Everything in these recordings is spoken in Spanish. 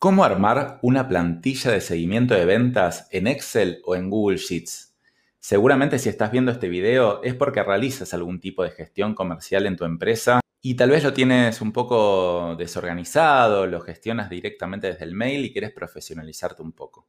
¿Cómo armar una plantilla de seguimiento de ventas en Excel o en Google Sheets? Seguramente si estás viendo este video es porque realizas algún tipo de gestión comercial en tu empresa y tal vez lo tienes un poco desorganizado, lo gestionas directamente desde el mail y quieres profesionalizarte un poco.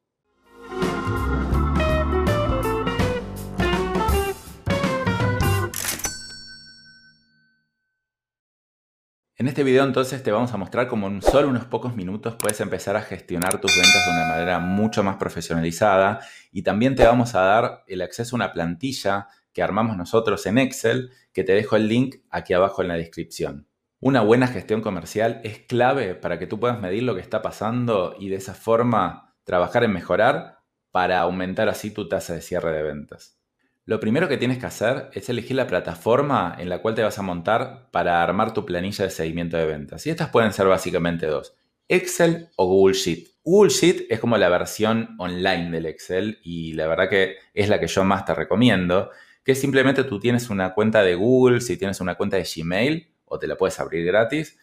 En este video entonces te vamos a mostrar cómo en solo unos pocos minutos puedes empezar a gestionar tus ventas de una manera mucho más profesionalizada y también te vamos a dar el acceso a una plantilla que armamos nosotros en Excel que te dejo el link aquí abajo en la descripción. Una buena gestión comercial es clave para que tú puedas medir lo que está pasando y de esa forma trabajar en mejorar para aumentar así tu tasa de cierre de ventas. Lo primero que tienes que hacer es elegir la plataforma en la cual te vas a montar para armar tu planilla de seguimiento de ventas. Y estas pueden ser básicamente dos, Excel o Google Sheet. Google Sheet es como la versión online del Excel y la verdad que es la que yo más te recomiendo, que simplemente tú tienes una cuenta de Google, si tienes una cuenta de Gmail o te la puedes abrir gratis.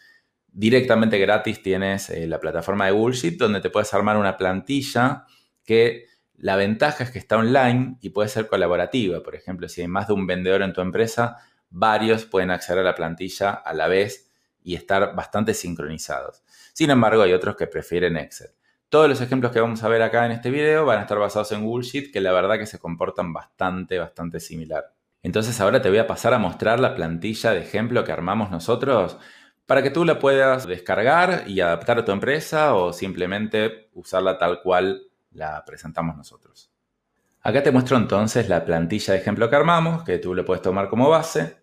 Directamente gratis tienes eh, la plataforma de Google Sheet donde te puedes armar una plantilla que la ventaja es que está online y puede ser colaborativa. Por ejemplo, si hay más de un vendedor en tu empresa, varios pueden acceder a la plantilla a la vez y estar bastante sincronizados. Sin embargo, hay otros que prefieren Excel. Todos los ejemplos que vamos a ver acá en este video van a estar basados en Google Sheet, que la verdad que se comportan bastante, bastante similar. Entonces ahora te voy a pasar a mostrar la plantilla de ejemplo que armamos nosotros para que tú la puedas descargar y adaptar a tu empresa o simplemente usarla tal cual la presentamos nosotros. Acá te muestro entonces la plantilla de ejemplo que armamos, que tú le puedes tomar como base.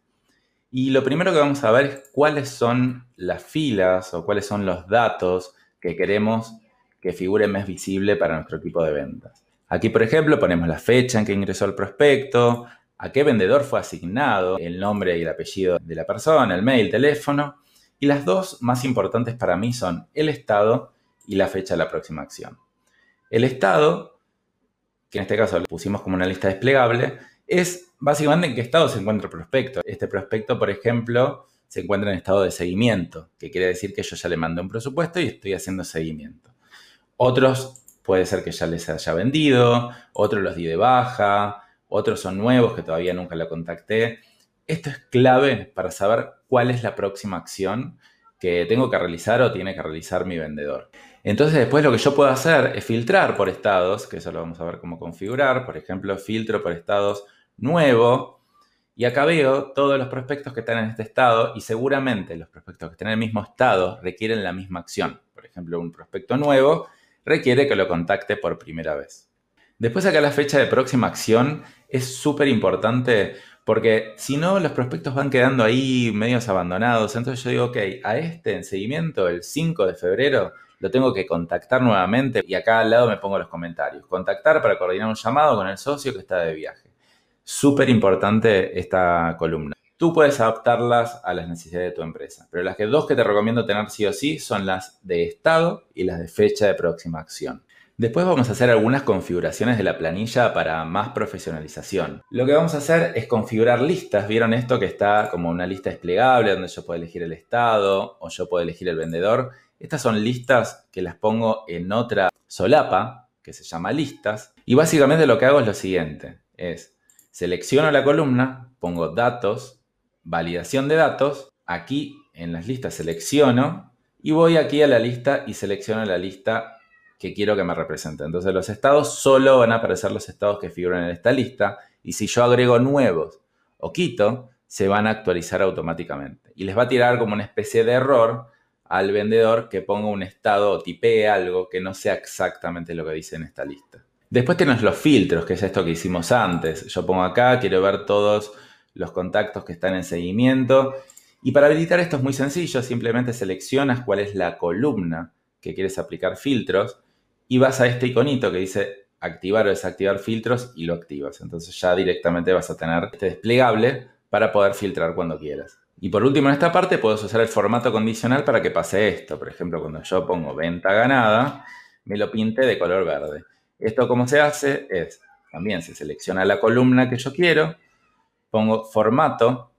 Y lo primero que vamos a ver es cuáles son las filas o cuáles son los datos que queremos que figure más visible para nuestro equipo de ventas. Aquí, por ejemplo, ponemos la fecha en que ingresó el prospecto, a qué vendedor fue asignado, el nombre y el apellido de la persona, el mail, teléfono. Y las dos más importantes para mí son el estado y la fecha de la próxima acción. El estado, que en este caso lo pusimos como una lista desplegable, es básicamente en qué estado se encuentra el prospecto. Este prospecto, por ejemplo, se encuentra en estado de seguimiento, que quiere decir que yo ya le mandé un presupuesto y estoy haciendo seguimiento. Otros puede ser que ya les haya vendido, otros los di de baja, otros son nuevos que todavía nunca lo contacté. Esto es clave para saber cuál es la próxima acción que tengo que realizar o tiene que realizar mi vendedor. Entonces después lo que yo puedo hacer es filtrar por estados, que eso lo vamos a ver cómo configurar. Por ejemplo, filtro por estados nuevo. Y acá veo todos los prospectos que están en este estado y seguramente los prospectos que están en el mismo estado requieren la misma acción. Por ejemplo, un prospecto nuevo requiere que lo contacte por primera vez. Después acá la fecha de próxima acción es súper importante porque si no, los prospectos van quedando ahí medios abandonados. Entonces yo digo, ok, a este en seguimiento, el 5 de febrero, lo tengo que contactar nuevamente y acá al lado me pongo los comentarios. Contactar para coordinar un llamado con el socio que está de viaje. Súper importante esta columna. Tú puedes adaptarlas a las necesidades de tu empresa, pero las que dos que te recomiendo tener sí o sí son las de estado y las de fecha de próxima acción. Después vamos a hacer algunas configuraciones de la planilla para más profesionalización. Lo que vamos a hacer es configurar listas. ¿Vieron esto que está como una lista desplegable donde yo puedo elegir el estado o yo puedo elegir el vendedor? Estas son listas que las pongo en otra solapa que se llama listas. Y básicamente lo que hago es lo siguiente. Es selecciono la columna, pongo datos, validación de datos. Aquí en las listas selecciono y voy aquí a la lista y selecciono la lista que quiero que me represente. Entonces los estados solo van a aparecer los estados que figuran en esta lista y si yo agrego nuevos o quito, se van a actualizar automáticamente. Y les va a tirar como una especie de error al vendedor que ponga un estado o tipee algo que no sea exactamente lo que dice en esta lista. Después tenemos los filtros, que es esto que hicimos antes. Yo pongo acá, quiero ver todos los contactos que están en seguimiento. Y para habilitar esto es muy sencillo, simplemente seleccionas cuál es la columna que quieres aplicar filtros y vas a este iconito que dice activar o desactivar filtros y lo activas. Entonces ya directamente vas a tener este desplegable para poder filtrar cuando quieras. Y por último en esta parte puedes usar el formato condicional para que pase esto. Por ejemplo, cuando yo pongo venta ganada, me lo pinte de color verde. Esto como se hace es, también se selecciona la columna que yo quiero, pongo formato,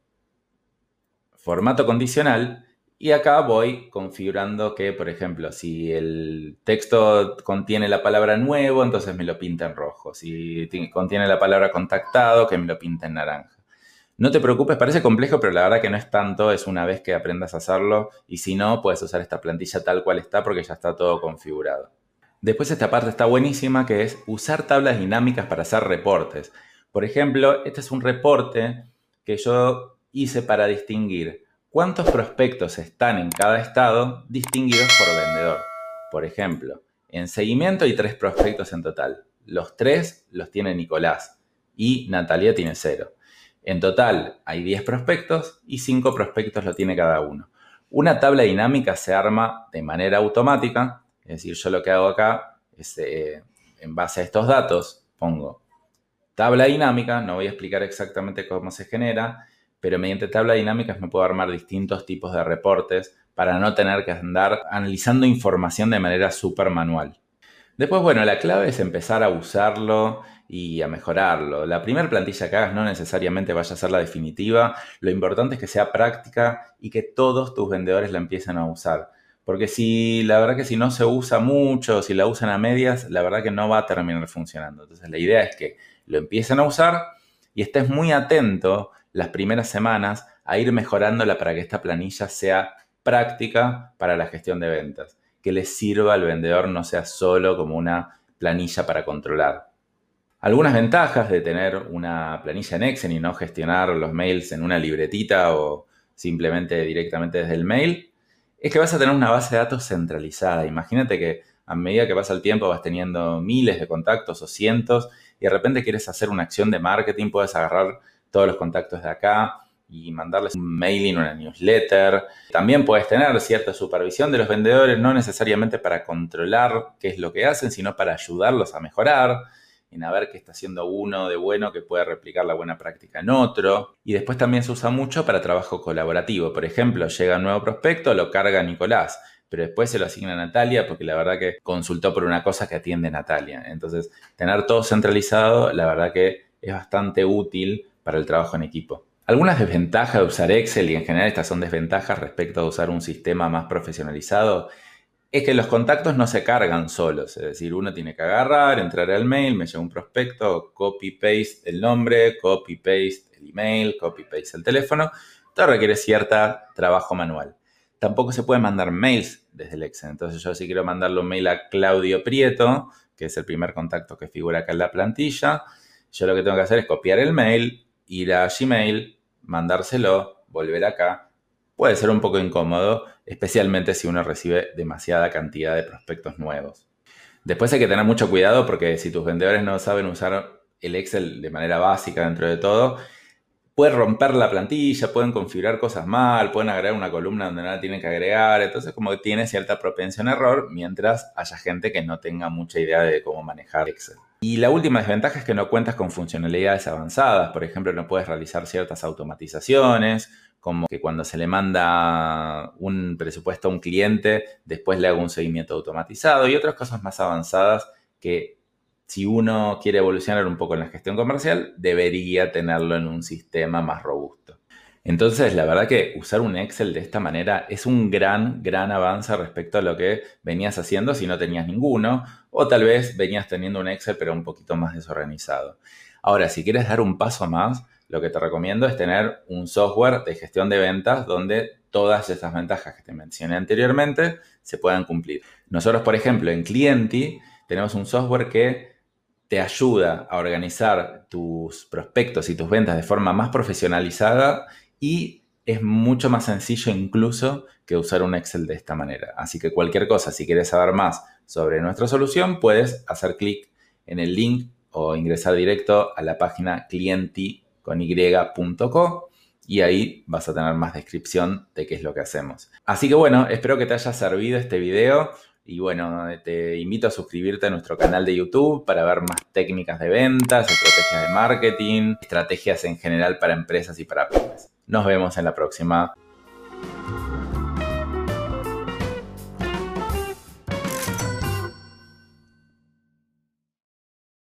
formato condicional Y acá voy configurando que, por ejemplo, si el texto contiene la palabra nuevo, entonces me lo pinta en rojo. Si contiene la palabra contactado, que me lo pinta en naranja. No te preocupes, parece complejo, pero la verdad que no es tanto, es una vez que aprendas a hacerlo. Y si no, puedes usar esta plantilla tal cual está porque ya está todo configurado. Después esta parte está buenísima, que es usar tablas dinámicas para hacer reportes. Por ejemplo, este es un reporte que yo hice para distinguir cuántos prospectos están en cada estado distinguidos por vendedor. Por ejemplo, en seguimiento hay tres prospectos en total. Los tres los tiene Nicolás y Natalia tiene cero. En total hay 10 prospectos y 5 prospectos lo tiene cada uno. Una tabla dinámica se arma de manera automática, es decir, yo lo que hago acá es, eh, en base a estos datos, pongo tabla dinámica, no voy a explicar exactamente cómo se genera, pero mediante tabla dinámicas me puedo armar distintos tipos de reportes para no tener que andar analizando información de manera súper manual. Después, bueno, la clave es empezar a usarlo y a mejorarlo. La primera plantilla que hagas no necesariamente vaya a ser la definitiva, lo importante es que sea práctica y que todos tus vendedores la empiecen a usar. Porque si la verdad que si no se usa mucho, si la usan a medias, la verdad que no va a terminar funcionando. Entonces la idea es que lo empiecen a usar y estés muy atento las primeras semanas a ir mejorándola para que esta planilla sea práctica para la gestión de ventas, que le sirva al vendedor no sea solo como una planilla para controlar. Algunas ventajas de tener una planilla en Excel y no gestionar los mails en una libretita o simplemente directamente desde el mail, es que vas a tener una base de datos centralizada. Imagínate que a medida que pasa el tiempo vas teniendo miles de contactos o cientos y de repente quieres hacer una acción de marketing, puedes agarrar todos los contactos de acá y mandarles un mailing, una newsletter. También puedes tener cierta supervisión de los vendedores, no necesariamente para controlar qué es lo que hacen, sino para ayudarlos a mejorar, en a ver qué está haciendo uno de bueno que puede replicar la buena práctica en otro. Y después también se usa mucho para trabajo colaborativo. Por ejemplo, llega un nuevo prospecto, lo carga Nicolás pero después se lo asigna a Natalia porque la verdad que consultó por una cosa que atiende Natalia. Entonces, tener todo centralizado, la verdad que es bastante útil para el trabajo en equipo. Algunas desventajas de usar Excel, y en general estas son desventajas respecto a usar un sistema más profesionalizado, es que los contactos no se cargan solos. Es decir, uno tiene que agarrar, entrar al mail, me llega un prospecto, copy-paste el nombre, copy-paste el email, copy-paste el teléfono. Todo requiere cierto trabajo manual. Tampoco se puede mandar mails desde el Excel. Entonces yo si quiero mandarle un mail a Claudio Prieto, que es el primer contacto que figura acá en la plantilla, yo lo que tengo que hacer es copiar el mail, ir a Gmail, mandárselo, volver acá. Puede ser un poco incómodo, especialmente si uno recibe demasiada cantidad de prospectos nuevos. Después hay que tener mucho cuidado porque si tus vendedores no saben usar el Excel de manera básica dentro de todo, pueden romper la plantilla, pueden configurar cosas mal, pueden agregar una columna donde nada tienen que agregar. Entonces, como que tiene cierta propensión a error, mientras haya gente que no tenga mucha idea de cómo manejar Excel. Y la última desventaja es que no cuentas con funcionalidades avanzadas. Por ejemplo, no puedes realizar ciertas automatizaciones, como que cuando se le manda un presupuesto a un cliente, después le haga un seguimiento automatizado y otras cosas más avanzadas que si uno quiere evolucionar un poco en la gestión comercial, debería tenerlo en un sistema más robusto. Entonces, la verdad que usar un Excel de esta manera es un gran, gran avance respecto a lo que venías haciendo si no tenías ninguno, o tal vez venías teniendo un Excel pero un poquito más desorganizado. Ahora, si quieres dar un paso más, lo que te recomiendo es tener un software de gestión de ventas donde todas esas ventajas que te mencioné anteriormente se puedan cumplir. Nosotros, por ejemplo, en Clienti tenemos un software que te ayuda a organizar tus prospectos y tus ventas de forma más profesionalizada y es mucho más sencillo incluso que usar un Excel de esta manera. Así que cualquier cosa, si quieres saber más sobre nuestra solución, puedes hacer clic en el link o ingresar directo a la página clienti.co y ahí vas a tener más descripción de qué es lo que hacemos. Así que bueno, espero que te haya servido este video. Y bueno, te invito a suscribirte a nuestro canal de YouTube para ver más técnicas de ventas, estrategias de marketing, estrategias en general para empresas y para pymes. Nos vemos en la próxima.